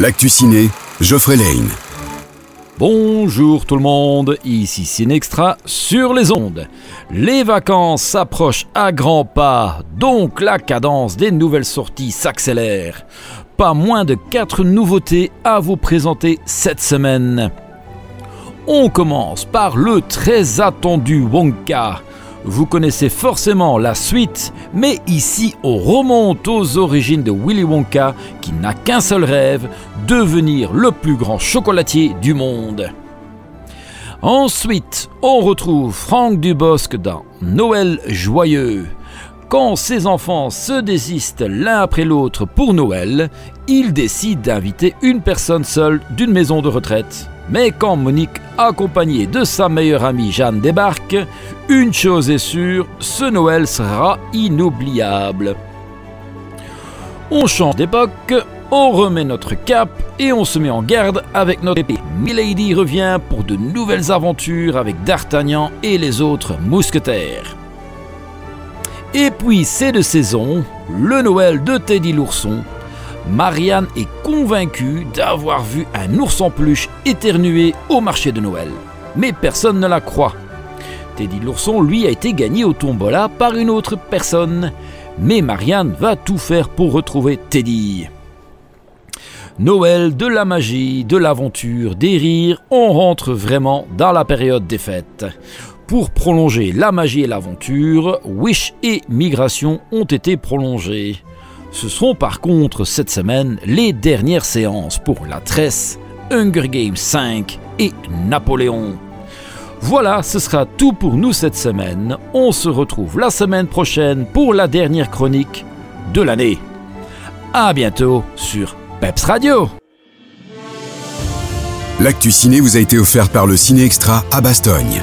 L'actu ciné, Geoffrey Lane. Bonjour tout le monde, ici Cinextra sur les ondes. Les vacances s'approchent à grands pas, donc la cadence des nouvelles sorties s'accélère. Pas moins de 4 nouveautés à vous présenter cette semaine. On commence par le très attendu Wonka. Vous connaissez forcément la suite, mais ici on remonte aux origines de Willy Wonka qui n'a qu'un seul rêve, devenir le plus grand chocolatier du monde. Ensuite, on retrouve Franck Dubosc dans Noël joyeux. Quand ses enfants se désistent l'un après l'autre pour Noël, il décide d'inviter une personne seule d'une maison de retraite. Mais quand Monique, accompagnée de sa meilleure amie Jeanne, débarque, une chose est sûre, ce Noël sera inoubliable. On change d'époque, on remet notre cap et on se met en garde avec notre épée. Milady revient pour de nouvelles aventures avec D'Artagnan et les autres mousquetaires. Et puis c'est de saison, le Noël de Teddy l'ourson, Marianne est convaincue d'avoir vu un ours en peluche éternuer au marché de Noël. Mais personne ne la croit. Teddy l'ourson, lui, a été gagné au tombola par une autre personne. Mais Marianne va tout faire pour retrouver Teddy. Noël, de la magie, de l'aventure, des rires, on rentre vraiment dans la période des fêtes. Pour prolonger la magie et l'aventure, Wish et Migration ont été prolongés. Ce seront par contre cette semaine les dernières séances pour La Tresse, Hunger Games 5 et Napoléon. Voilà, ce sera tout pour nous cette semaine. On se retrouve la semaine prochaine pour la dernière chronique de l'année. A bientôt sur Peps Radio. L'actu ciné vous a été offert par le Ciné Extra à Bastogne.